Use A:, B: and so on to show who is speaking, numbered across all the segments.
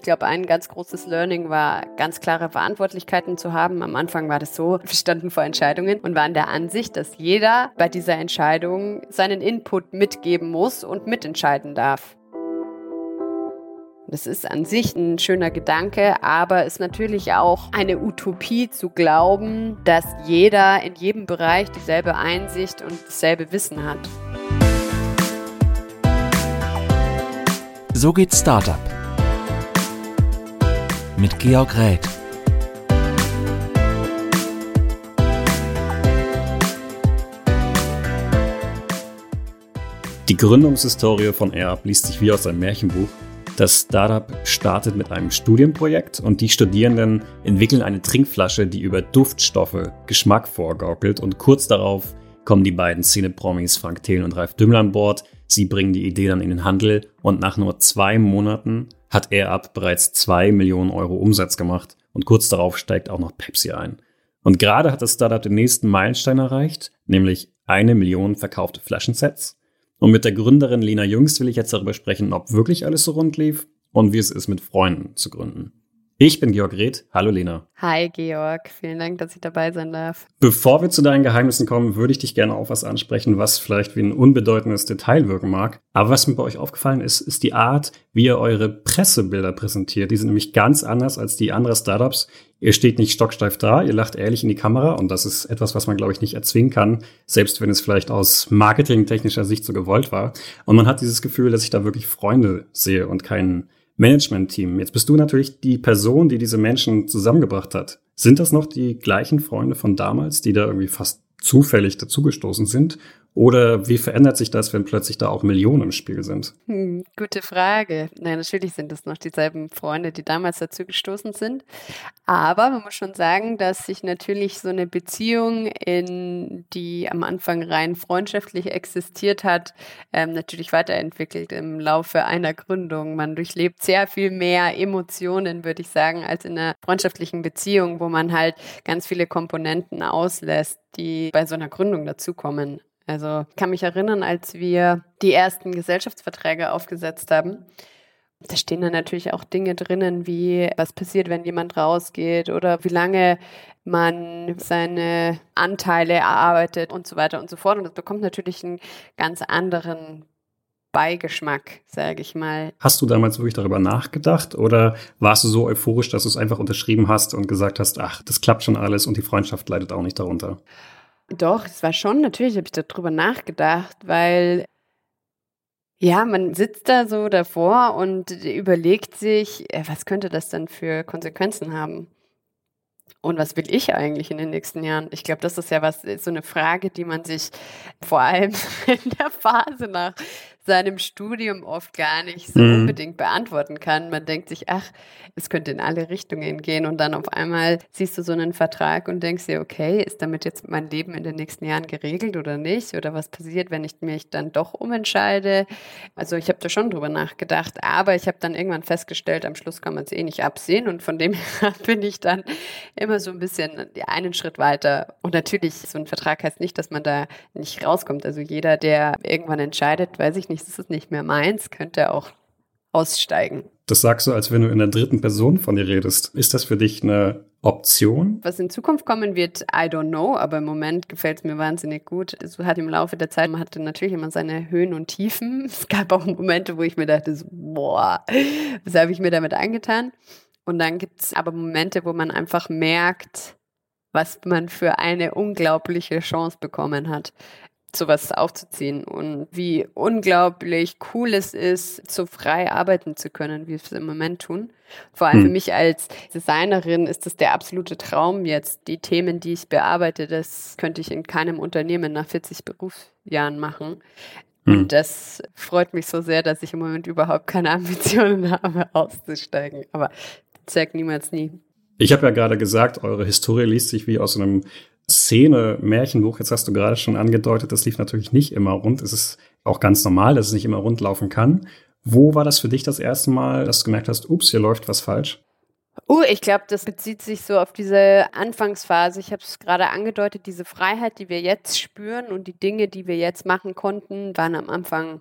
A: Ich glaube, ein ganz großes Learning war, ganz klare Verantwortlichkeiten zu haben. Am Anfang war das so, wir standen vor Entscheidungen und waren der Ansicht, dass jeder bei dieser Entscheidung seinen Input mitgeben muss und mitentscheiden darf. Das ist an sich ein schöner Gedanke, aber ist natürlich auch eine Utopie zu glauben, dass jeder in jedem Bereich dieselbe Einsicht und dasselbe Wissen hat.
B: So geht Startup. Mit Georg Räth.
C: Die Gründungshistorie von AirUp liest sich wie aus einem Märchenbuch. Das Startup startet mit einem Studienprojekt und die Studierenden entwickeln eine Trinkflasche, die über Duftstoffe Geschmack vorgaukelt und kurz darauf kommen die beiden Szene-Promis Frank Thelen und Ralf Dümmel an Bord. Sie bringen die Idee dann in den Handel und nach nur zwei Monaten hat AirUp bereits zwei Millionen Euro Umsatz gemacht und kurz darauf steigt auch noch Pepsi ein. Und gerade hat das Startup den nächsten Meilenstein erreicht, nämlich eine Million verkaufte Flaschensets. Und mit der Gründerin Lena Jüngst will ich jetzt darüber sprechen, ob wirklich alles so rund lief und wie es ist, mit Freunden zu gründen. Ich bin Georg Reth. Hallo Lena.
A: Hi Georg, vielen Dank, dass ich dabei sein darf.
C: Bevor wir zu deinen Geheimnissen kommen, würde ich dich gerne auf was ansprechen, was vielleicht wie ein unbedeutendes Detail wirken mag. Aber was mir bei euch aufgefallen ist, ist die Art, wie ihr eure Pressebilder präsentiert. Die sind nämlich ganz anders als die anderen Startups. Ihr steht nicht stocksteif da, ihr lacht ehrlich in die Kamera und das ist etwas, was man, glaube ich, nicht erzwingen kann, selbst wenn es vielleicht aus marketingtechnischer Sicht so gewollt war. Und man hat dieses Gefühl, dass ich da wirklich Freunde sehe und keinen Management-Team. Jetzt bist du natürlich die Person, die diese Menschen zusammengebracht hat. Sind das noch die gleichen Freunde von damals, die da irgendwie fast zufällig dazugestoßen sind? Oder wie verändert sich das, wenn plötzlich da auch Millionen im Spiel sind?
A: Hm, gute Frage. Nein, natürlich sind es noch dieselben Freunde, die damals dazugestoßen sind. Aber man muss schon sagen, dass sich natürlich so eine Beziehung, in die am Anfang rein freundschaftlich existiert hat, ähm, natürlich weiterentwickelt im Laufe einer Gründung. Man durchlebt sehr viel mehr Emotionen, würde ich sagen, als in einer freundschaftlichen Beziehung, wo man halt ganz viele Komponenten auslässt, die bei so einer Gründung dazukommen. Also ich kann mich erinnern, als wir die ersten Gesellschaftsverträge aufgesetzt haben. Da stehen dann natürlich auch Dinge drinnen, wie was passiert, wenn jemand rausgeht oder wie lange man seine Anteile erarbeitet und so weiter und so fort. Und das bekommt natürlich einen ganz anderen Beigeschmack, sage ich mal.
C: Hast du damals wirklich darüber nachgedacht oder warst du so euphorisch, dass du es einfach unterschrieben hast und gesagt hast, ach, das klappt schon alles und die Freundschaft leidet auch nicht darunter?
A: Doch, es war schon, natürlich habe ich darüber nachgedacht, weil ja, man sitzt da so davor und überlegt sich, äh, was könnte das denn für Konsequenzen haben? Und was will ich eigentlich in den nächsten Jahren? Ich glaube, das ist ja was, so eine Frage, die man sich vor allem in der Phase nach seinem Studium oft gar nicht so mhm. unbedingt beantworten kann. Man denkt sich, ach, es könnte in alle Richtungen gehen und dann auf einmal siehst du so einen Vertrag und denkst dir, okay, ist damit jetzt mein Leben in den nächsten Jahren geregelt oder nicht? Oder was passiert, wenn ich mich dann doch umentscheide? Also ich habe da schon drüber nachgedacht, aber ich habe dann irgendwann festgestellt, am Schluss kann man es eh nicht absehen und von dem her bin ich dann immer so ein bisschen einen Schritt weiter. Und natürlich, so ein Vertrag heißt nicht, dass man da nicht rauskommt. Also jeder, der irgendwann entscheidet, weiß ich nicht, das ist nicht mehr meins, könnte auch aussteigen.
C: Das sagst du, als wenn du in der dritten Person von dir redest. Ist das für dich eine Option?
A: Was in Zukunft kommen wird, I don't know, aber im Moment gefällt es mir wahnsinnig gut. Es hat im Laufe der Zeit, man hatte natürlich immer seine Höhen und Tiefen. Es gab auch Momente, wo ich mir dachte, so, boah, was habe ich mir damit angetan? Und dann gibt es aber Momente, wo man einfach merkt, was man für eine unglaubliche Chance bekommen hat sowas aufzuziehen und wie unglaublich cool es ist, so frei arbeiten zu können, wie wir es im Moment tun. Vor allem hm. für mich als Designerin ist das der absolute Traum jetzt. Die Themen, die ich bearbeite, das könnte ich in keinem Unternehmen nach 40 Berufsjahren machen. Hm. Und das freut mich so sehr, dass ich im Moment überhaupt keine Ambitionen habe, auszusteigen. Aber sag niemals nie.
C: Ich habe ja gerade gesagt, eure Historie liest sich wie aus einem Szene, Märchenbuch, jetzt hast du gerade schon angedeutet, das lief natürlich nicht immer rund. Es ist auch ganz normal, dass es nicht immer rund laufen kann. Wo war das für dich das erste Mal, dass du gemerkt hast, ups, hier läuft was falsch?
A: Uh, ich glaube, das bezieht sich so auf diese Anfangsphase. Ich habe es gerade angedeutet, diese Freiheit, die wir jetzt spüren und die Dinge, die wir jetzt machen konnten, waren am Anfang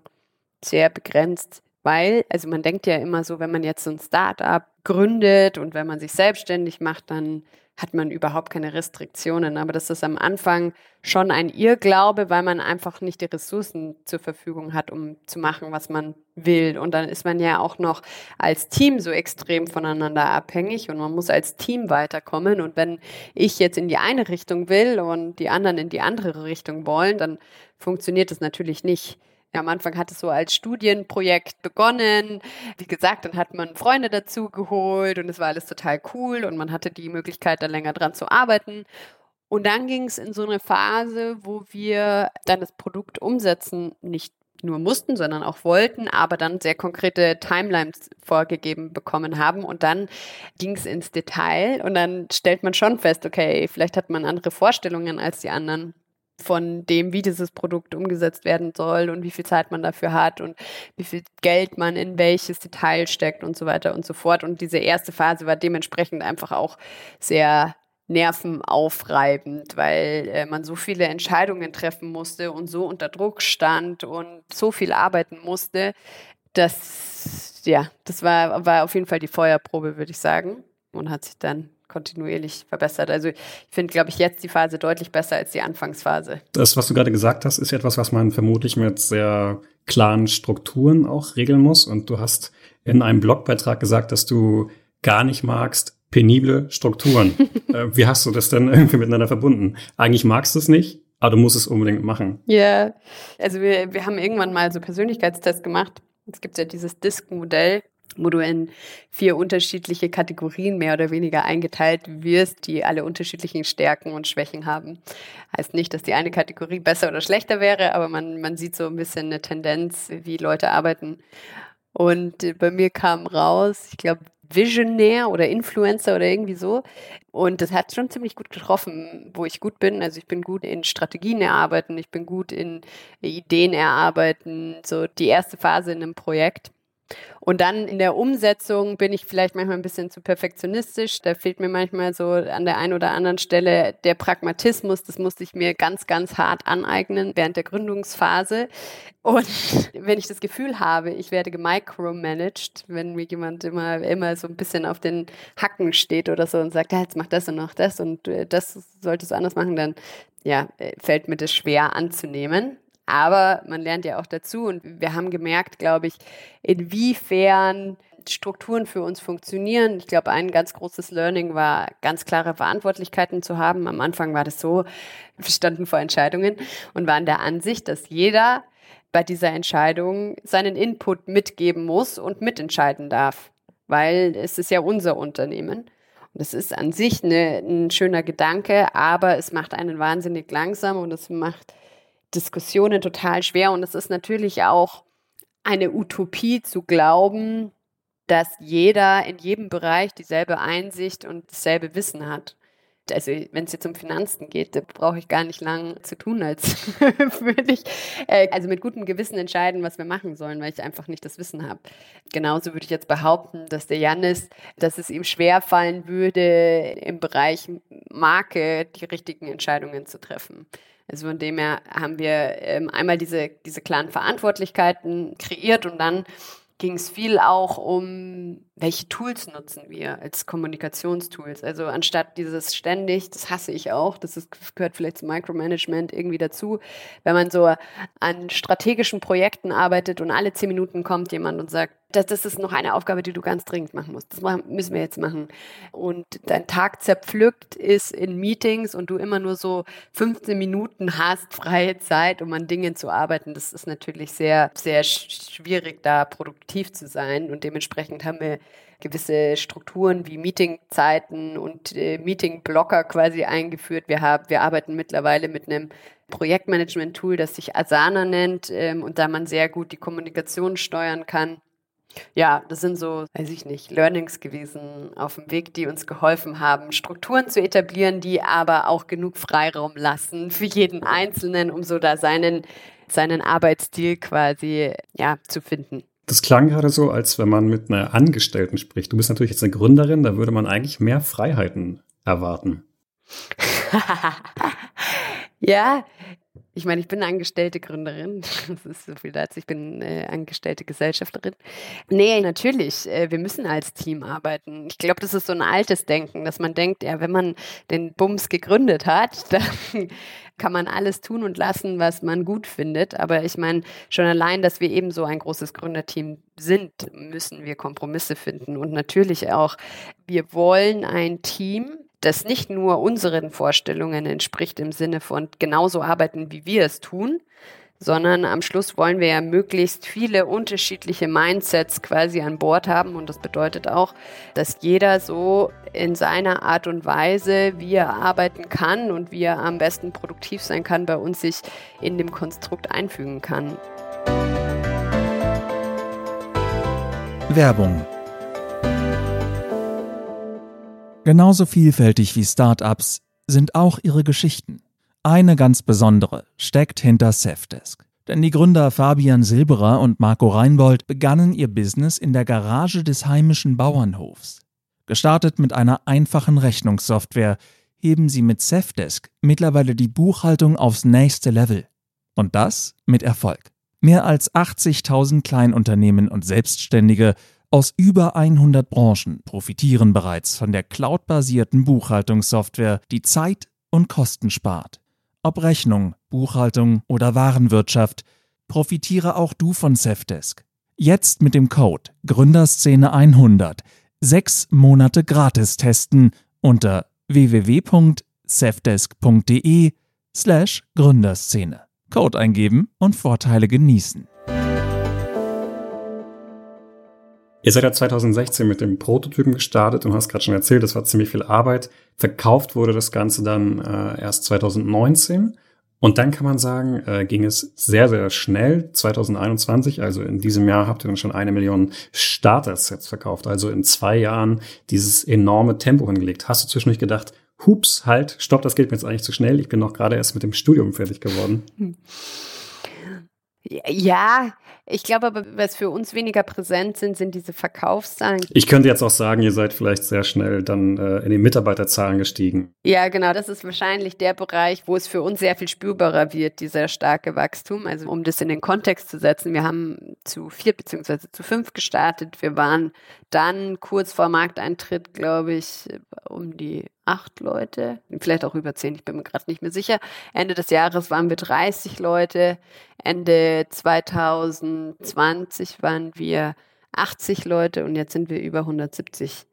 A: sehr begrenzt Weil, also man denkt ja immer so, wenn man jetzt so ein Start-up gründet und wenn man sich selbstständig macht, dann hat man überhaupt keine Restriktionen. Aber das ist am Anfang schon ein Irrglaube, weil man einfach nicht die Ressourcen zur Verfügung hat, um zu machen, was man will. Und dann ist man ja auch noch als Team so extrem voneinander abhängig und man muss als Team weiterkommen. Und wenn ich jetzt in die eine Richtung will und die anderen in die andere Richtung wollen, dann funktioniert das natürlich nicht. Am Anfang hat es so als Studienprojekt begonnen. Wie gesagt, dann hat man Freunde dazu geholt und es war alles total cool und man hatte die Möglichkeit, da länger dran zu arbeiten. Und dann ging es in so eine Phase, wo wir dann das Produkt umsetzen nicht nur mussten, sondern auch wollten, aber dann sehr konkrete Timelines vorgegeben bekommen haben. Und dann ging es ins Detail und dann stellt man schon fest, okay, vielleicht hat man andere Vorstellungen als die anderen von dem, wie dieses Produkt umgesetzt werden soll und wie viel Zeit man dafür hat und wie viel Geld man in welches Detail steckt und so weiter und so fort. Und diese erste Phase war dementsprechend einfach auch sehr nervenaufreibend, weil äh, man so viele Entscheidungen treffen musste und so unter Druck stand und so viel arbeiten musste, dass ja, das war, war auf jeden Fall die Feuerprobe, würde ich sagen. Und hat sich dann kontinuierlich verbessert. Also ich finde, glaube ich, jetzt die Phase deutlich besser als die Anfangsphase.
C: Das, was du gerade gesagt hast, ist etwas, was man vermutlich mit sehr klaren Strukturen auch regeln muss. Und du hast in einem Blogbeitrag gesagt, dass du gar nicht magst, penible Strukturen. äh, wie hast du das denn irgendwie miteinander verbunden? Eigentlich magst du es nicht, aber du musst es unbedingt machen.
A: Ja, yeah. also wir, wir haben irgendwann mal so Persönlichkeitstests gemacht. Es gibt ja dieses Disk-Modell, wo du in vier unterschiedliche Kategorien mehr oder weniger eingeteilt wirst, die alle unterschiedlichen Stärken und Schwächen haben. Heißt nicht, dass die eine Kategorie besser oder schlechter wäre, aber man, man sieht so ein bisschen eine Tendenz, wie Leute arbeiten. Und bei mir kam raus, ich glaube, Visionär oder Influencer oder irgendwie so. Und das hat schon ziemlich gut getroffen, wo ich gut bin. Also ich bin gut in Strategien erarbeiten, ich bin gut in Ideen erarbeiten, so die erste Phase in einem Projekt. Und dann in der Umsetzung bin ich vielleicht manchmal ein bisschen zu perfektionistisch. Da fehlt mir manchmal so an der einen oder anderen Stelle der Pragmatismus. Das musste ich mir ganz, ganz hart aneignen während der Gründungsphase. Und wenn ich das Gefühl habe, ich werde gemicromanaged, wenn mir jemand immer, immer so ein bisschen auf den Hacken steht oder so und sagt, ja, jetzt mach das und noch das und äh, das solltest du anders machen, dann ja, äh, fällt mir das schwer anzunehmen. Aber man lernt ja auch dazu und wir haben gemerkt, glaube ich, inwiefern Strukturen für uns funktionieren. Ich glaube, ein ganz großes Learning war, ganz klare Verantwortlichkeiten zu haben. Am Anfang war das so, wir standen vor Entscheidungen und waren der Ansicht, dass jeder bei dieser Entscheidung seinen Input mitgeben muss und mitentscheiden darf, weil es ist ja unser Unternehmen. Und es ist an sich eine, ein schöner Gedanke, aber es macht einen wahnsinnig langsam und es macht Diskussionen total schwer. Und es ist natürlich auch eine Utopie zu glauben, dass jeder in jedem Bereich dieselbe Einsicht und dasselbe Wissen hat. Also wenn es jetzt um Finanzen geht, da brauche ich gar nicht lang zu tun, als würde ich äh, also mit gutem Gewissen entscheiden, was wir machen sollen, weil ich einfach nicht das Wissen habe. Genauso würde ich jetzt behaupten, dass der Janis, dass es ihm schwer fallen würde, im Bereich Marke die richtigen Entscheidungen zu treffen. Also von dem her haben wir ähm, einmal diese, diese klaren Verantwortlichkeiten kreiert und dann ging es viel auch um, welche Tools nutzen wir als Kommunikationstools. Also anstatt dieses ständig, das hasse ich auch, das ist, gehört vielleicht zum Micromanagement irgendwie dazu, wenn man so an strategischen Projekten arbeitet und alle zehn Minuten kommt jemand und sagt, das, das ist noch eine Aufgabe, die du ganz dringend machen musst. Das müssen wir jetzt machen. Und dein Tag zerpflückt ist in Meetings und du immer nur so 15 Minuten hast freie Zeit, um an Dingen zu arbeiten. Das ist natürlich sehr, sehr schwierig, da produktiv zu sein. Und dementsprechend haben wir gewisse Strukturen wie Meetingzeiten und äh, Meetingblocker quasi eingeführt. Wir haben, wir arbeiten mittlerweile mit einem Projektmanagement-Tool, das sich Asana nennt ähm, und da man sehr gut die Kommunikation steuern kann. Ja, das sind so, weiß ich nicht, Learnings gewesen auf dem Weg, die uns geholfen haben, Strukturen zu etablieren, die aber auch genug Freiraum lassen für jeden Einzelnen, um so da seinen, seinen Arbeitsstil quasi, ja, zu finden.
C: Das klang gerade so, als wenn man mit einer Angestellten spricht. Du bist natürlich jetzt eine Gründerin, da würde man eigentlich mehr Freiheiten erwarten.
A: ja, ich meine, ich bin angestellte Gründerin. Das ist so viel dazu. Ich bin äh, angestellte Gesellschafterin. Nee, natürlich. Äh, wir müssen als Team arbeiten. Ich glaube, das ist so ein altes Denken, dass man denkt, ja, wenn man den Bums gegründet hat, dann kann man alles tun und lassen, was man gut findet. Aber ich meine, schon allein, dass wir eben so ein großes Gründerteam sind, müssen wir Kompromisse finden. Und natürlich auch, wir wollen ein Team, das nicht nur unseren Vorstellungen entspricht im Sinne von genauso arbeiten, wie wir es tun, sondern am Schluss wollen wir ja möglichst viele unterschiedliche Mindsets quasi an Bord haben. Und das bedeutet auch, dass jeder so in seiner Art und Weise, wie er arbeiten kann und wie er am besten produktiv sein kann, bei uns sich in dem Konstrukt einfügen kann.
B: Werbung Genauso vielfältig wie Startups sind auch ihre Geschichten. Eine ganz besondere steckt hinter Safdesk. Denn die Gründer Fabian Silberer und Marco Reinbold begannen ihr Business in der Garage des heimischen Bauernhofs. Gestartet mit einer einfachen Rechnungssoftware, heben sie mit Safdesk mittlerweile die Buchhaltung aufs nächste Level. Und das mit Erfolg. Mehr als 80.000 Kleinunternehmen und Selbstständige aus über 100 Branchen profitieren bereits von der cloudbasierten Buchhaltungssoftware, die Zeit und Kosten spart. Ob Rechnung, Buchhaltung oder Warenwirtschaft, profitiere auch du von Safdesk. Jetzt mit dem Code Gründerszene 100 sechs Monate gratis testen unter www.safdesk.de slash Gründerszene. Code eingeben und Vorteile genießen.
C: Ihr seid ja 2016 mit dem Prototypen gestartet und hast gerade schon erzählt, das war ziemlich viel Arbeit. Verkauft wurde das Ganze dann äh, erst 2019. Und dann kann man sagen, äh, ging es sehr, sehr schnell. 2021, also in diesem Jahr, habt ihr dann schon eine Million Starter-Sets verkauft. Also in zwei Jahren dieses enorme Tempo hingelegt. Hast du zwischendurch gedacht, hups, halt, stopp, das geht mir jetzt eigentlich zu schnell. Ich bin noch gerade erst mit dem Studium fertig geworden. Hm.
A: Ja, ich glaube aber, was für uns weniger präsent sind, sind diese Verkaufszahlen.
C: Ich könnte jetzt auch sagen, ihr seid vielleicht sehr schnell dann äh, in den Mitarbeiterzahlen gestiegen.
A: Ja, genau. Das ist wahrscheinlich der Bereich, wo es für uns sehr viel spürbarer wird, dieser starke Wachstum. Also um das in den Kontext zu setzen, wir haben zu vier beziehungsweise zu fünf gestartet. Wir waren dann kurz vor Markteintritt, glaube ich, um die acht Leute, vielleicht auch über zehn, ich bin mir gerade nicht mehr sicher. Ende des Jahres waren wir 30 Leute. Ende 2020 waren wir 80 Leute und jetzt sind wir über 170.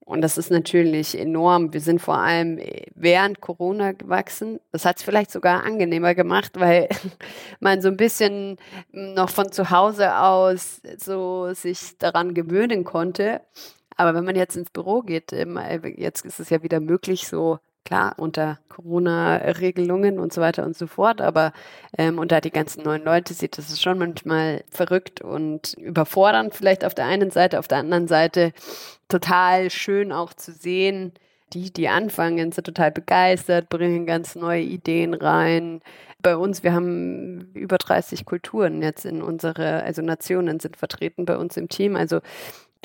A: Und das ist natürlich enorm. Wir sind vor allem während Corona gewachsen. Das hat es vielleicht sogar angenehmer gemacht, weil man so ein bisschen noch von zu Hause aus so sich daran gewöhnen konnte. Aber wenn man jetzt ins Büro geht, jetzt ist es ja wieder möglich, so klar unter Corona-Regelungen und so weiter und so fort, aber ähm, unter die ganzen neuen Leute sieht das schon manchmal verrückt und überfordernd vielleicht auf der einen Seite, auf der anderen Seite total schön auch zu sehen, die, die anfangen, sind total begeistert, bringen ganz neue Ideen rein. Bei uns, wir haben über 30 Kulturen jetzt in unsere, also Nationen sind vertreten bei uns im Team. Also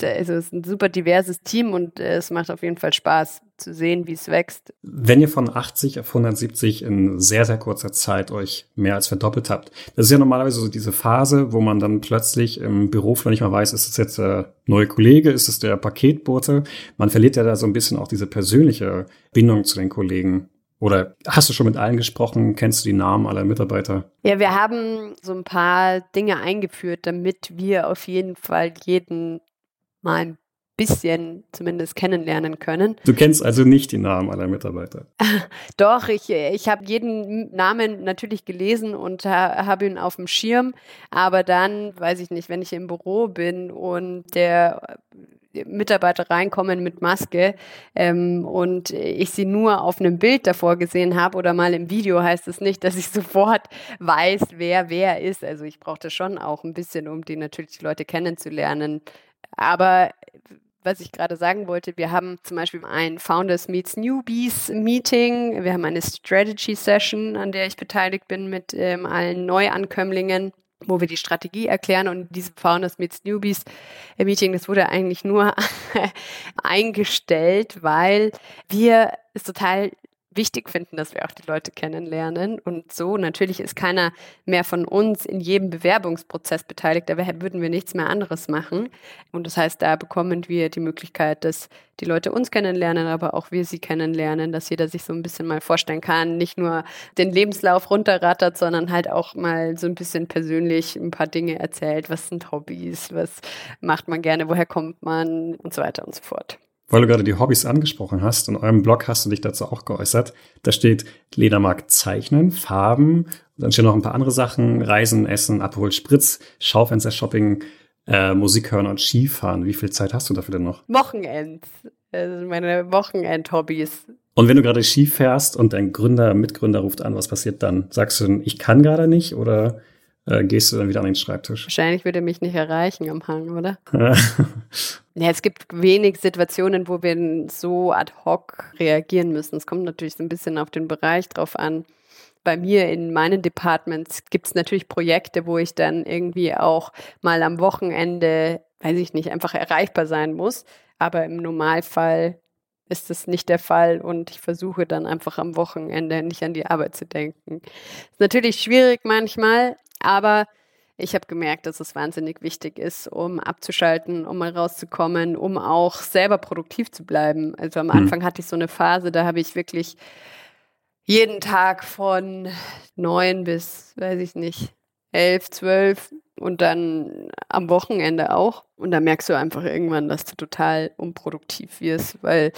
A: also es ist ein super diverses Team und äh, es macht auf jeden Fall Spaß zu sehen, wie es wächst.
C: Wenn ihr von 80 auf 170 in sehr, sehr kurzer Zeit euch mehr als verdoppelt habt, das ist ja normalerweise so diese Phase, wo man dann plötzlich im Beruf noch nicht mal weiß, ist es jetzt der neue Kollege, ist es der Paketbote? Man verliert ja da so ein bisschen auch diese persönliche Bindung zu den Kollegen. Oder hast du schon mit allen gesprochen? Kennst du die Namen aller Mitarbeiter?
A: Ja, wir haben so ein paar Dinge eingeführt, damit wir auf jeden Fall jeden mal ein bisschen zumindest kennenlernen können.
C: Du kennst also nicht die Namen aller Mitarbeiter?
A: Doch, ich, ich habe jeden Namen natürlich gelesen und ha, habe ihn auf dem Schirm. Aber dann, weiß ich nicht, wenn ich im Büro bin und der Mitarbeiter reinkommen mit Maske ähm, und ich sie nur auf einem Bild davor gesehen habe oder mal im Video, heißt es nicht, dass ich sofort weiß, wer wer ist. Also ich brauchte schon auch ein bisschen, um die natürlich die Leute kennenzulernen, aber was ich gerade sagen wollte, wir haben zum Beispiel ein Founders Meets Newbies Meeting, wir haben eine Strategy Session, an der ich beteiligt bin mit ähm, allen Neuankömmlingen wo wir die Strategie erklären. Und diese Founders Meets Newbies Meeting, das wurde eigentlich nur eingestellt, weil wir es total wichtig finden, dass wir auch die Leute kennenlernen. Und so natürlich ist keiner mehr von uns in jedem Bewerbungsprozess beteiligt, da würden wir nichts mehr anderes machen. Und das heißt, da bekommen wir die Möglichkeit, dass die Leute uns kennenlernen, aber auch wir sie kennenlernen, dass jeder sich so ein bisschen mal vorstellen kann, nicht nur den Lebenslauf runterrattert, sondern halt auch mal so ein bisschen persönlich ein paar Dinge erzählt. Was sind Hobbys? Was macht man gerne? Woher kommt man? Und so weiter und so fort
C: weil du gerade die Hobbys angesprochen hast, in eurem Blog hast du dich dazu auch geäußert. Da steht, Lena mag zeichnen, Farben, dann stehen noch ein paar andere Sachen, Reisen, Essen, Abhol, Spritz, Schaufenster, Shopping, äh, Musik hören und Skifahren. Wie viel Zeit hast du dafür denn noch?
A: Wochenend. Also meine Wochenend-Hobbys.
C: Und wenn du gerade Ski fährst und dein Gründer, Mitgründer ruft an, was passiert dann? Sagst du, ich kann gerade nicht oder äh, gehst du dann wieder an den Schreibtisch?
A: Wahrscheinlich würde er mich nicht erreichen am Hang, oder? ja, es gibt wenig Situationen, wo wir so ad hoc reagieren müssen. Es kommt natürlich so ein bisschen auf den Bereich drauf an. Bei mir in meinen Departments gibt es natürlich Projekte, wo ich dann irgendwie auch mal am Wochenende, weiß ich nicht, einfach erreichbar sein muss. Aber im Normalfall ist das nicht der Fall und ich versuche dann einfach am Wochenende nicht an die Arbeit zu denken. Ist natürlich schwierig manchmal, aber ich habe gemerkt, dass es wahnsinnig wichtig ist, um abzuschalten, um mal rauszukommen, um auch selber produktiv zu bleiben. Also am mhm. Anfang hatte ich so eine Phase, da habe ich wirklich jeden Tag von neun bis, weiß ich nicht, elf, zwölf und dann am Wochenende auch. Und da merkst du einfach irgendwann, dass du total unproduktiv wirst, weil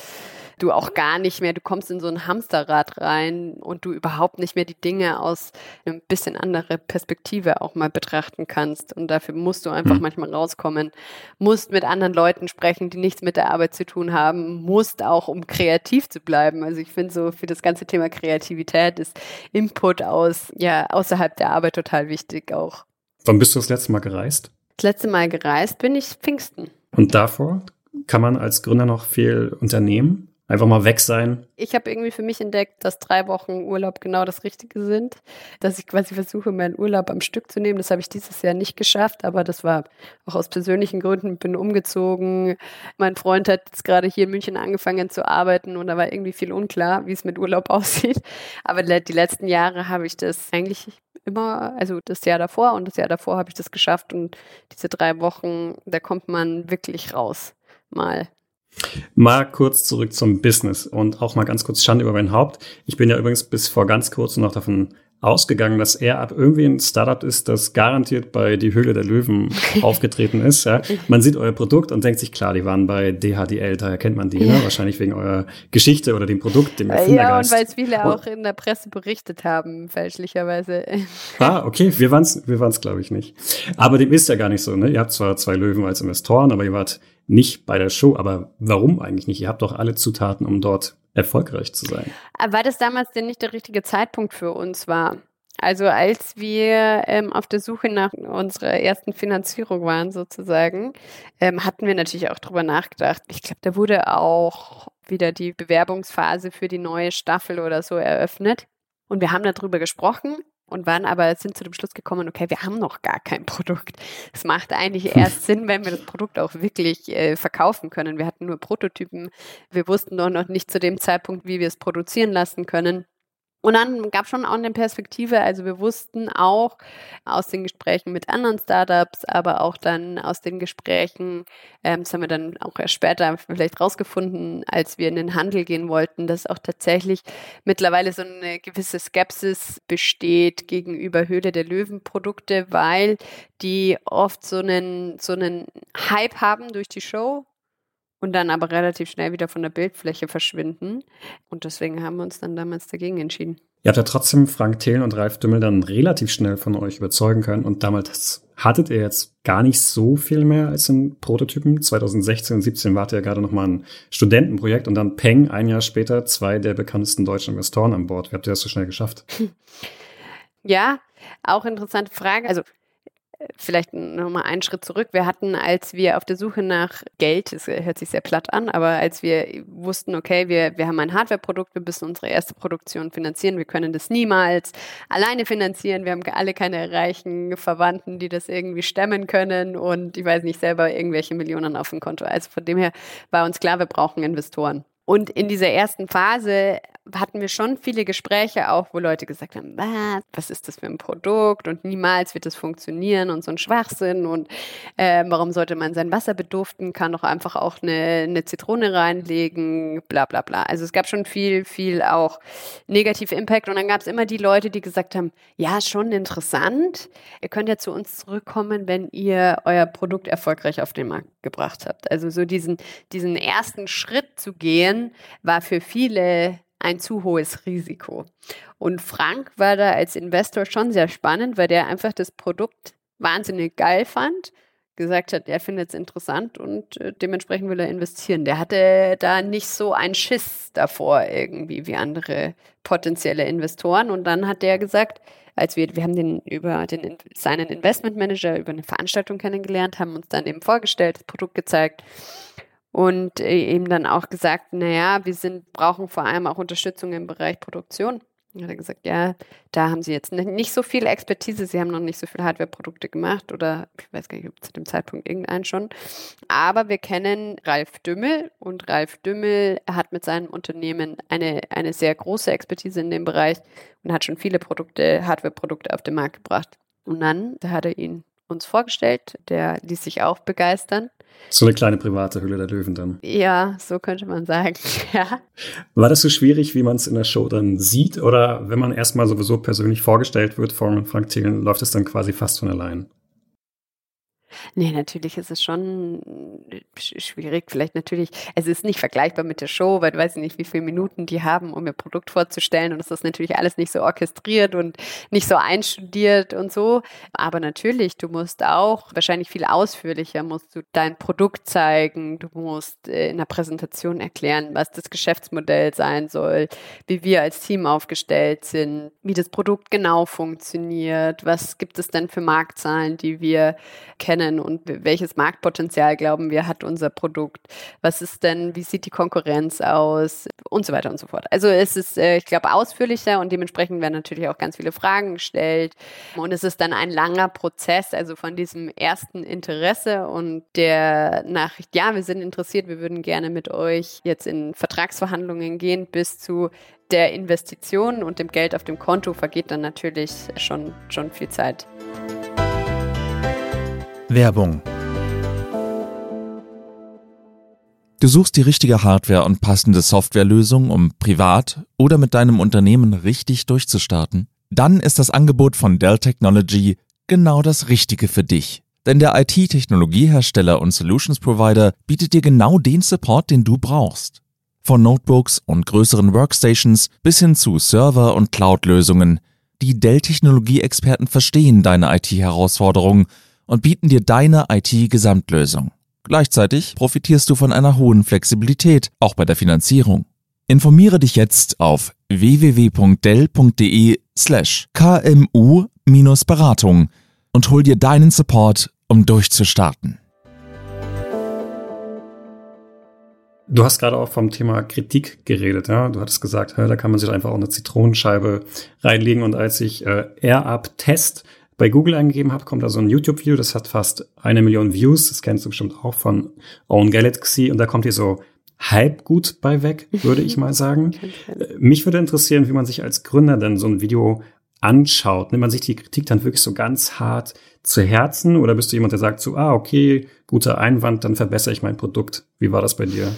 A: du auch gar nicht mehr, du kommst in so ein Hamsterrad rein und du überhaupt nicht mehr die Dinge aus einer bisschen andere Perspektive auch mal betrachten kannst. Und dafür musst du einfach mhm. manchmal rauskommen, musst mit anderen Leuten sprechen, die nichts mit der Arbeit zu tun haben, musst auch, um kreativ zu bleiben. Also ich finde so für das ganze Thema Kreativität ist Input aus, ja, außerhalb der Arbeit total wichtig auch.
C: Wann bist du das letzte Mal gereist?
A: Das letzte Mal gereist bin ich Pfingsten.
C: Und davor kann man als Gründer noch viel unternehmen? Einfach mal weg sein.
A: Ich habe irgendwie für mich entdeckt, dass drei Wochen Urlaub genau das Richtige sind. Dass ich quasi versuche, meinen Urlaub am Stück zu nehmen. Das habe ich dieses Jahr nicht geschafft, aber das war auch aus persönlichen Gründen. Bin umgezogen. Mein Freund hat jetzt gerade hier in München angefangen zu arbeiten und da war irgendwie viel unklar, wie es mit Urlaub aussieht. Aber die letzten Jahre habe ich das eigentlich immer, also das Jahr davor und das Jahr davor habe ich das geschafft und diese drei Wochen, da kommt man wirklich raus. Mal.
C: Mal kurz zurück zum Business und auch mal ganz kurz Schande über mein Haupt. Ich bin ja übrigens bis vor ganz kurzem noch davon ausgegangen, dass er ab irgendwie ein Startup ist, das garantiert bei Die Höhle der Löwen aufgetreten ist. Ja. Man sieht euer Produkt und denkt sich, klar, die waren bei DHDL, daher kennt man die, ne? wahrscheinlich wegen eurer Geschichte oder dem Produkt, dem
A: Erfindergeist. Ja, und weil es viele auch in der Presse berichtet haben, fälschlicherweise.
C: Ah, okay, wir waren's, wir waren's, glaube ich, nicht. Aber dem ist ja gar nicht so, ne? Ihr habt zwar zwei Löwen als Investoren, aber ihr wart nicht bei der Show. Aber warum eigentlich nicht? Ihr habt doch alle Zutaten, um dort erfolgreich zu sein.
A: Weil das damals denn nicht der richtige Zeitpunkt für uns war. Also als wir ähm, auf der Suche nach unserer ersten Finanzierung waren sozusagen, ähm, hatten wir natürlich auch drüber nachgedacht. Ich glaube, da wurde auch wieder die Bewerbungsphase für die neue Staffel oder so eröffnet. Und wir haben darüber gesprochen und waren aber sind zu dem Schluss gekommen, okay, wir haben noch gar kein Produkt. Es macht eigentlich erst Sinn, wenn wir das Produkt auch wirklich äh, verkaufen können. Wir hatten nur Prototypen. Wir wussten doch noch nicht zu dem Zeitpunkt, wie wir es produzieren lassen können. Und dann gab es schon auch eine Perspektive, also wir wussten auch aus den Gesprächen mit anderen Startups, aber auch dann aus den Gesprächen, ähm, das haben wir dann auch erst später vielleicht rausgefunden, als wir in den Handel gehen wollten, dass auch tatsächlich mittlerweile so eine gewisse Skepsis besteht gegenüber Höhle der Löwen Produkte, weil die oft so einen, so einen Hype haben durch die Show, und dann aber relativ schnell wieder von der Bildfläche verschwinden. Und deswegen haben wir uns dann damals dagegen entschieden.
C: Ihr habt ja trotzdem Frank Thelen und Ralf Dümmel dann relativ schnell von euch überzeugen können. Und damals hattet ihr jetzt gar nicht so viel mehr als in Prototypen. 2016 und 2017 wart ihr ja gerade noch mal ein Studentenprojekt und dann Peng, ein Jahr später, zwei der bekanntesten deutschen Investoren an Bord. Wie habt ihr das so schnell geschafft?
A: Ja, auch interessante Frage. Also vielleicht nochmal einen Schritt zurück. Wir hatten, als wir auf der Suche nach Geld, das hört sich sehr platt an, aber als wir wussten, okay, wir, wir haben ein Hardware-Produkt, wir müssen unsere erste Produktion finanzieren, wir können das niemals alleine finanzieren, wir haben alle keine reichen Verwandten, die das irgendwie stemmen können und ich weiß nicht selber irgendwelche Millionen auf dem Konto. Also von dem her war uns klar, wir brauchen Investoren. Und in dieser ersten Phase hatten wir schon viele Gespräche auch, wo Leute gesagt haben, was, was ist das für ein Produkt? Und niemals wird das funktionieren und so ein Schwachsinn. Und äh, warum sollte man sein Wasser beduften, kann doch einfach auch eine, eine Zitrone reinlegen, bla bla bla. Also es gab schon viel, viel auch negative Impact. Und dann gab es immer die Leute, die gesagt haben, ja, schon interessant, ihr könnt ja zu uns zurückkommen, wenn ihr euer Produkt erfolgreich auf den Markt gebracht habt. Also so diesen, diesen ersten Schritt zu gehen, war für viele ein zu hohes Risiko. Und Frank war da als Investor schon sehr spannend, weil der einfach das Produkt wahnsinnig geil fand, gesagt hat, er findet es interessant und äh, dementsprechend will er investieren. Der hatte da nicht so einen Schiss davor irgendwie wie andere potenzielle Investoren. Und dann hat der gesagt, als wir, wir haben den über den, seinen Investmentmanager über eine Veranstaltung kennengelernt, haben uns dann eben vorgestellt, das Produkt gezeigt und äh, eben dann auch gesagt, naja, wir sind, brauchen vor allem auch Unterstützung im Bereich Produktion. Dann hat er gesagt, ja, da haben sie jetzt nicht so viel Expertise, sie haben noch nicht so viele Hardware-Produkte gemacht oder ich weiß gar nicht, ob zu dem Zeitpunkt irgendeinen schon. Aber wir kennen Ralf Dümmel und Ralf Dümmel hat mit seinem Unternehmen eine, eine sehr große Expertise in dem Bereich und hat schon viele Produkte, Hardware-Produkte auf den Markt gebracht. Und dann, da hat er ihn uns vorgestellt, der ließ sich auch begeistern.
C: So eine kleine private Hülle der Löwen dann.
A: Ja, so könnte man sagen, ja.
C: War das so schwierig, wie man es in der Show dann sieht? Oder wenn man erstmal sowieso persönlich vorgestellt wird von Frank Thielen, läuft es dann quasi fast von allein?
A: Nee, natürlich ist es schon schwierig. Vielleicht natürlich, es ist nicht vergleichbar mit der Show, weil du weißt nicht, wie viele Minuten die haben, um ihr Produkt vorzustellen. Und es ist natürlich alles nicht so orchestriert und nicht so einstudiert und so. Aber natürlich, du musst auch wahrscheinlich viel ausführlicher, musst du dein Produkt zeigen. Du musst äh, in der Präsentation erklären, was das Geschäftsmodell sein soll, wie wir als Team aufgestellt sind, wie das Produkt genau funktioniert, was gibt es denn für Marktzahlen, die wir kennen kennen und welches Marktpotenzial glauben wir hat unser Produkt? Was ist denn, wie sieht die Konkurrenz aus und so weiter und so fort. Also es ist, äh, ich glaube, ausführlicher und dementsprechend werden natürlich auch ganz viele Fragen gestellt und es ist dann ein langer Prozess, also von diesem ersten Interesse und der Nachricht, ja, wir sind interessiert, wir würden gerne mit euch jetzt in Vertragsverhandlungen gehen, bis zu der Investition und dem Geld auf dem Konto vergeht dann natürlich schon, schon viel Zeit.
B: Werbung. Du suchst die richtige Hardware und passende Softwarelösung, um privat oder mit deinem Unternehmen richtig durchzustarten? Dann ist das Angebot von Dell Technology genau das Richtige für dich. Denn der IT-Technologiehersteller und Solutions Provider bietet dir genau den Support, den du brauchst. Von Notebooks und größeren Workstations bis hin zu Server- und Cloud-Lösungen. Die Dell-Technologie-Experten verstehen deine IT-Herausforderungen und bieten dir deine IT-Gesamtlösung. Gleichzeitig profitierst du von einer hohen Flexibilität, auch bei der Finanzierung. Informiere dich jetzt auf www.dell.de slash kmu-beratung und hol dir deinen Support, um durchzustarten.
C: Du hast gerade auch vom Thema Kritik geredet, ja. Du hattest gesagt, da kann man sich einfach auch eine Zitronenscheibe reinlegen. Und als ich äh, AirUp-Test bei Google eingegeben habe, kommt da so ein YouTube-Video, das hat fast eine Million Views. Das kennst du bestimmt auch von Own Galaxy. Und da kommt hier so halb gut bei weg, würde ich mal sagen. Mich würde interessieren, wie man sich als Gründer denn so ein Video anschaut. Nimmt man sich die Kritik dann wirklich so ganz hart zu Herzen oder bist du jemand, der sagt so, ah, okay, guter Einwand, dann verbessere ich mein Produkt. Wie war das bei dir?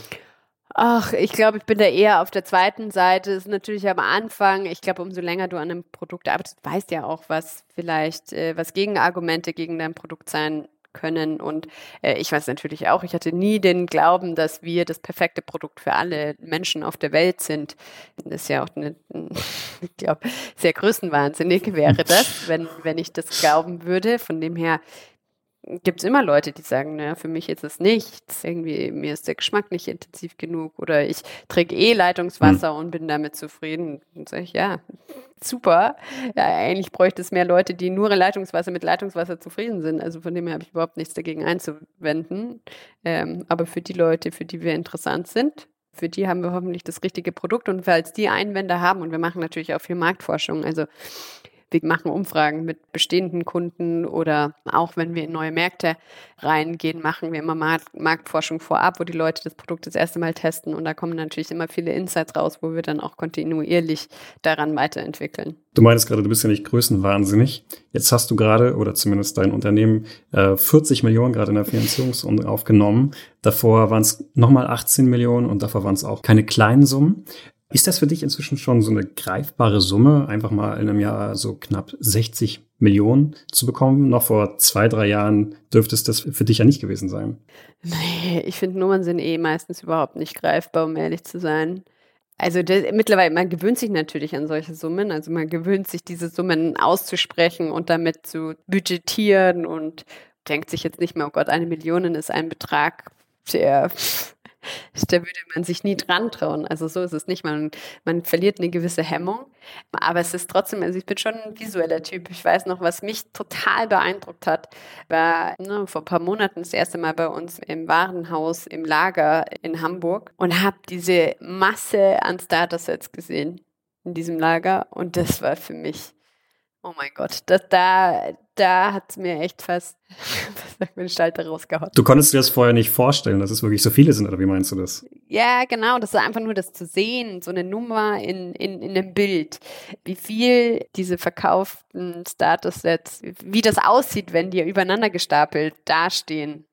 A: Ach, ich glaube, ich bin da eher auf der zweiten Seite. Ist natürlich am Anfang. Ich glaube, umso länger du an einem Produkt arbeitest, weißt ja auch, was vielleicht, äh, was Gegenargumente gegen dein Produkt sein können. Und äh, ich weiß natürlich auch, ich hatte nie den Glauben, dass wir das perfekte Produkt für alle Menschen auf der Welt sind. Das ist ja auch eine, ich glaube, sehr größenwahnsinnig wäre das, wenn, wenn ich das glauben würde. Von dem her gibt es immer Leute, die sagen, naja, für mich ist es nichts. Irgendwie, mir ist der Geschmack nicht intensiv genug oder ich trinke eh Leitungswasser mhm. und bin damit zufrieden. Und sage ich, ja, super. Ja, eigentlich bräuchte es mehr Leute, die nur Leitungswasser mit Leitungswasser zufrieden sind. Also von dem her habe ich überhaupt nichts dagegen einzuwenden. Ähm, aber für die Leute, für die wir interessant sind, für die haben wir hoffentlich das richtige Produkt und falls die Einwände haben und wir machen natürlich auch viel Marktforschung. Also Wir machen Umfragen mit bestehenden Kunden oder auch wenn wir in neue Märkte reingehen, machen wir immer Marktforschung vorab, wo die Leute das Produkt das erste Mal testen und da kommen natürlich immer viele Insights raus, wo wir dann auch kontinuierlich daran weiterentwickeln.
C: Du meinst gerade, du bist ja nicht größenwahnsinnig. Jetzt hast du gerade, oder zumindest dein Unternehmen, 40 äh, Millionen gerade in der Finanzierungsrunde aufgenommen. Davor waren es nochmal 18 Millionen und davor waren es auch keine kleinen Summen. Ist das für dich inzwischen schon so eine greifbare Summe, einfach mal in einem Jahr so knapp 60 Millionen zu bekommen? Noch vor zwei, drei Jahren dürfte es das für dich ja nicht gewesen sein.
A: Nee, ich finde Nummern sind eh meistens überhaupt nicht greifbar, um ehrlich zu sein. Also das, mittlerweile, man gewöhnt sich natürlich an solche Summen. Also man gewöhnt sich, diese Summen auszusprechen und damit zu budgetieren und denkt sich jetzt nicht mehr, oh Gott, eine Million ist ein Betrag, der da würde man sich nie dran trauen. Also so ist es nicht. Man, man verliert eine gewisse Hemmung. Aber es ist trotzdem, also ich bin schon ein visueller Typ. Ich weiß noch, was mich total beeindruckt hat, war ne, vor ein paar Monaten das erste Mal bei uns im Warenhaus im Lager in Hamburg und habe diese Masse an Starter-Sets gesehen in diesem Lager. Und das war für mich Oh mein Gott, das, da, da hat es mir echt fast den Schalter rausgehauen.
C: Du konntest dir das vorher nicht vorstellen, dass es wirklich so viele sind, oder wie meinst du das?
A: Ja, genau, das ist einfach nur das zu sehen, so eine Nummer in, in, in einem Bild, wie viel diese verkauften Status-Sets, wie das aussieht, wenn die übereinander gestapelt dastehen.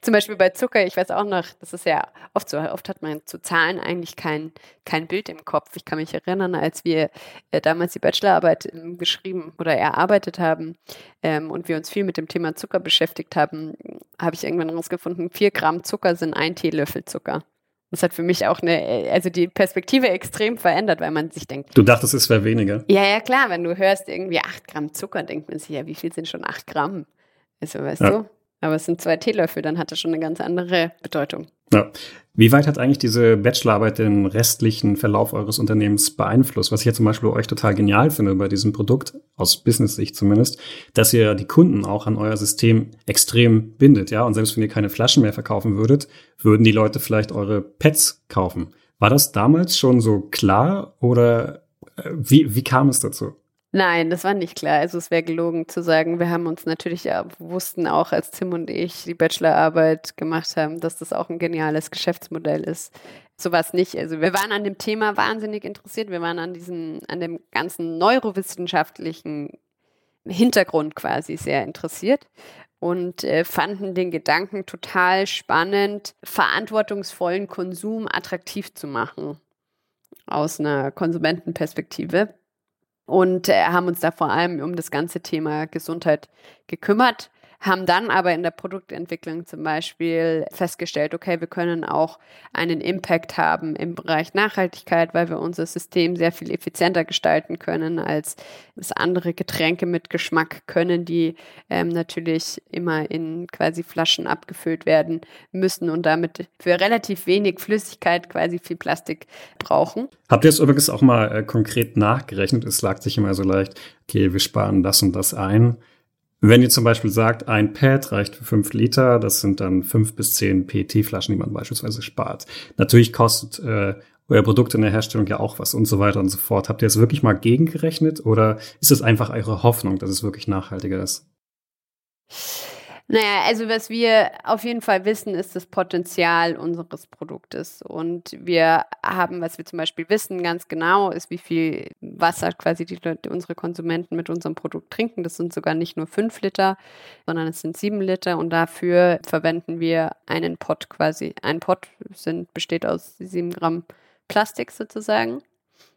A: Zum Beispiel bei Zucker, ich weiß auch noch, das ist ja oft so, oft hat man zu Zahlen eigentlich kein, kein Bild im Kopf. Ich kann mich erinnern, als wir äh, damals die Bachelorarbeit ähm, geschrieben oder erarbeitet haben ähm, und wir uns viel mit dem Thema Zucker beschäftigt haben, habe ich irgendwann herausgefunden, vier Gramm Zucker sind ein Teelöffel Zucker. Das hat für mich auch eine, äh, also die Perspektive extrem verändert, weil man sich denkt.
C: Du dachtest, es wäre weniger?
A: Ja, ja, klar. Wenn du hörst irgendwie acht Gramm Zucker, denkt man sich ja, wie viel sind schon acht Gramm? Also, weißt ja. du? Aber es sind zwei Teelöffel, dann hat das schon eine ganz andere Bedeutung.
C: Ja. Wie weit hat eigentlich diese Bachelorarbeit den restlichen Verlauf eures Unternehmens beeinflusst? Was ich ja zum Beispiel euch total genial finde bei diesem Produkt, aus Business-Sicht zumindest, dass ihr die Kunden auch an euer System extrem bindet, ja? Und selbst wenn ihr keine Flaschen mehr verkaufen würdet, würden die Leute vielleicht eure Pets kaufen. War das damals schon so klar oder äh, wie, wie kam es dazu?
A: Nein, das war nicht klar. Also es wäre gelogen zu sagen, wir haben uns natürlich ja, wussten auch, als Tim und ich die Bachelorarbeit gemacht haben, dass das auch ein geniales Geschäftsmodell ist. Sowas nicht. Also wir waren an dem Thema wahnsinnig interessiert. Wir waren an diesem, an dem ganzen neurowissenschaftlichen Hintergrund quasi sehr interessiert und äh, fanden den Gedanken total spannend, verantwortungsvollen Konsum attraktiv zu machen aus einer Konsumentenperspektive und äh, haben uns da vor allem um das ganze Thema Gesundheit gekümmert haben dann aber in der Produktentwicklung zum Beispiel festgestellt, okay, wir können auch einen Impact haben im Bereich Nachhaltigkeit, weil wir unser System sehr viel effizienter gestalten können als das andere Getränke mit Geschmack können, die ähm, natürlich immer in quasi Flaschen abgefüllt werden müssen und damit für relativ wenig Flüssigkeit quasi viel Plastik brauchen.
C: Habt ihr es übrigens auch mal äh, konkret nachgerechnet? Es lag sich immer so leicht, okay, wir sparen das und das ein. Wenn ihr zum Beispiel sagt, ein Pad reicht für fünf Liter, das sind dann fünf bis zehn PET-Flaschen, die man beispielsweise spart. Natürlich kostet äh, euer Produkt in der Herstellung ja auch was und so weiter und so fort. Habt ihr es wirklich mal gegengerechnet oder ist es einfach eure Hoffnung, dass es wirklich nachhaltiger ist?
A: Naja, also was wir auf jeden Fall wissen, ist das Potenzial unseres Produktes. Und wir haben, was wir zum Beispiel wissen, ganz genau, ist, wie viel Wasser quasi die Leute, unsere Konsumenten mit unserem Produkt trinken. Das sind sogar nicht nur fünf Liter, sondern es sind sieben Liter. Und dafür verwenden wir einen Pot quasi. Ein Pot sind, besteht aus sieben Gramm Plastik sozusagen.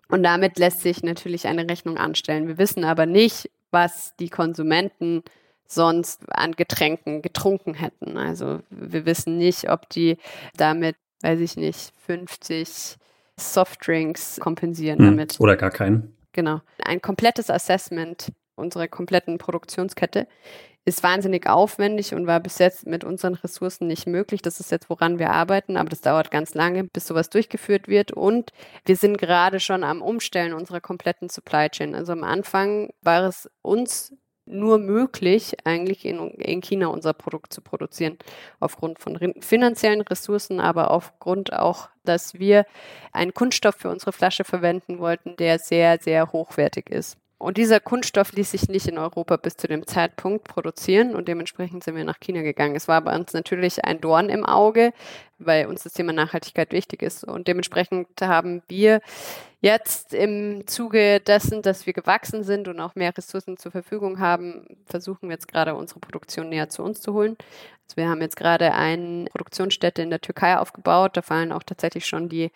A: Und damit lässt sich natürlich eine Rechnung anstellen. Wir wissen aber nicht, was die Konsumenten sonst an Getränken getrunken hätten. Also wir wissen nicht, ob die damit, weiß ich nicht, 50 Softdrinks kompensieren hm, damit.
C: Oder gar keinen.
A: Genau. Ein komplettes Assessment unserer kompletten Produktionskette ist wahnsinnig aufwendig und war bis jetzt mit unseren Ressourcen nicht möglich. Das ist jetzt, woran wir arbeiten, aber das dauert ganz lange, bis sowas durchgeführt wird. Und wir sind gerade schon am Umstellen unserer kompletten Supply Chain. Also am Anfang war es uns nur möglich, eigentlich in, in China unser Produkt zu produzieren. Aufgrund von finanziellen Ressourcen, aber aufgrund auch, dass wir einen Kunststoff für unsere Flasche verwenden wollten, der sehr, sehr hochwertig ist. Und dieser Kunststoff ließ sich nicht in Europa bis zu dem Zeitpunkt produzieren und dementsprechend sind wir nach China gegangen. Es war bei uns natürlich ein Dorn im Auge, weil uns das Thema Nachhaltigkeit wichtig ist. Und dementsprechend haben wir jetzt im Zuge dessen, dass wir gewachsen sind und auch mehr Ressourcen zur Verfügung haben, versuchen wir jetzt gerade unsere Produktion näher zu uns zu holen. Also wir haben jetzt gerade eine Produktionsstätte in der Türkei aufgebaut. Da fallen auch tatsächlich schon die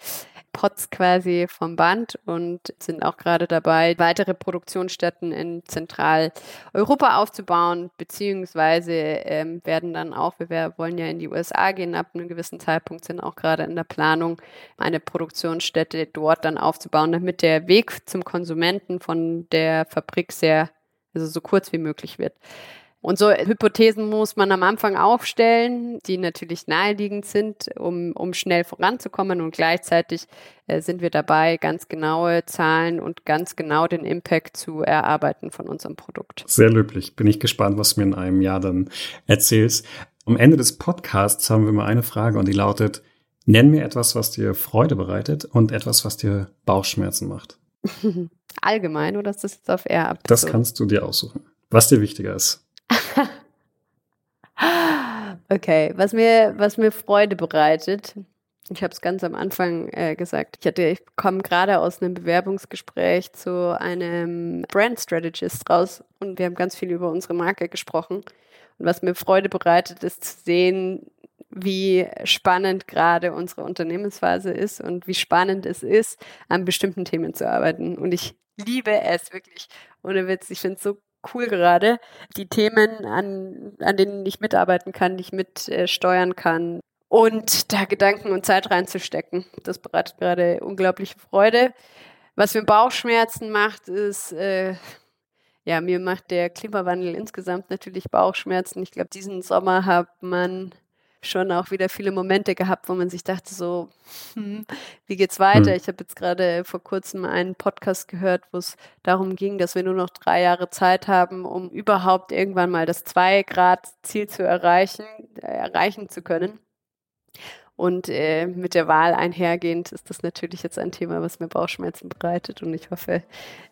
A: Pots quasi vom Band und sind auch gerade dabei, weitere Produktionsstätten in Zentraleuropa aufzubauen, beziehungsweise ähm, werden dann auch, wir wollen ja in die USA gehen ab einem gewissen Zeitpunkt, sind auch gerade in der Planung, eine Produktionsstätte dort dann aufzubauen, damit der Weg zum Konsumenten von der Fabrik sehr, also so kurz wie möglich wird. Und so Hypothesen muss man am Anfang aufstellen, die natürlich naheliegend sind, um, um schnell voranzukommen. Und gleichzeitig äh, sind wir dabei, ganz genaue Zahlen und ganz genau den Impact zu erarbeiten von unserem Produkt.
C: Sehr löblich. Bin ich gespannt, was du mir in einem Jahr dann erzählst. Am Ende des Podcasts haben wir mal eine Frage und die lautet, nenn mir etwas, was dir Freude bereitet und etwas, was dir Bauchschmerzen macht.
A: Allgemein oder ist das jetzt auf R
C: abgezogen? Das kannst du dir aussuchen. Was dir wichtiger ist.
A: Okay, was mir, was mir Freude bereitet. Ich habe es ganz am Anfang äh, gesagt. Ich, ich komme gerade aus einem Bewerbungsgespräch zu einem Brand Strategist raus und wir haben ganz viel über unsere Marke gesprochen. Und was mir Freude bereitet, ist zu sehen, wie spannend gerade unsere Unternehmensphase ist und wie spannend es ist, an bestimmten Themen zu arbeiten. Und ich liebe es wirklich. Ohne Witz, ich finde es so cool gerade. Die Themen, an, an denen ich mitarbeiten kann, die ich mitsteuern äh, kann. Und da Gedanken und Zeit reinzustecken. Das bereitet gerade unglaubliche Freude. Was mir Bauchschmerzen macht, ist, äh, ja, mir macht der Klimawandel insgesamt natürlich Bauchschmerzen. Ich glaube, diesen Sommer hat man schon auch wieder viele Momente gehabt, wo man sich dachte so, hm, wie geht's weiter? Hm. Ich habe jetzt gerade vor kurzem einen Podcast gehört, wo es darum ging, dass wir nur noch drei Jahre Zeit haben, um überhaupt irgendwann mal das Zwei-Grad-Ziel zu erreichen, äh, erreichen zu können. Und äh, mit der Wahl einhergehend ist das natürlich jetzt ein Thema, was mir Bauchschmerzen bereitet. Und ich hoffe,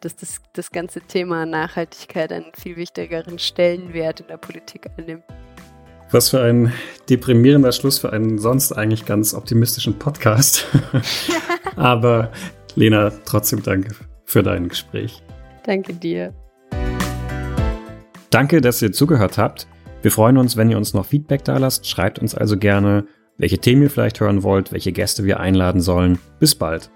A: dass das, das ganze Thema Nachhaltigkeit einen viel wichtigeren Stellenwert in der Politik einnimmt.
C: Was für ein deprimierender Schluss für einen sonst eigentlich ganz optimistischen Podcast. Aber Lena, trotzdem danke für dein Gespräch.
A: Danke dir.
C: Danke, dass ihr zugehört habt. Wir freuen uns, wenn ihr uns noch Feedback da lasst. Schreibt uns also gerne, welche Themen ihr vielleicht hören wollt, welche Gäste wir einladen sollen. Bis bald.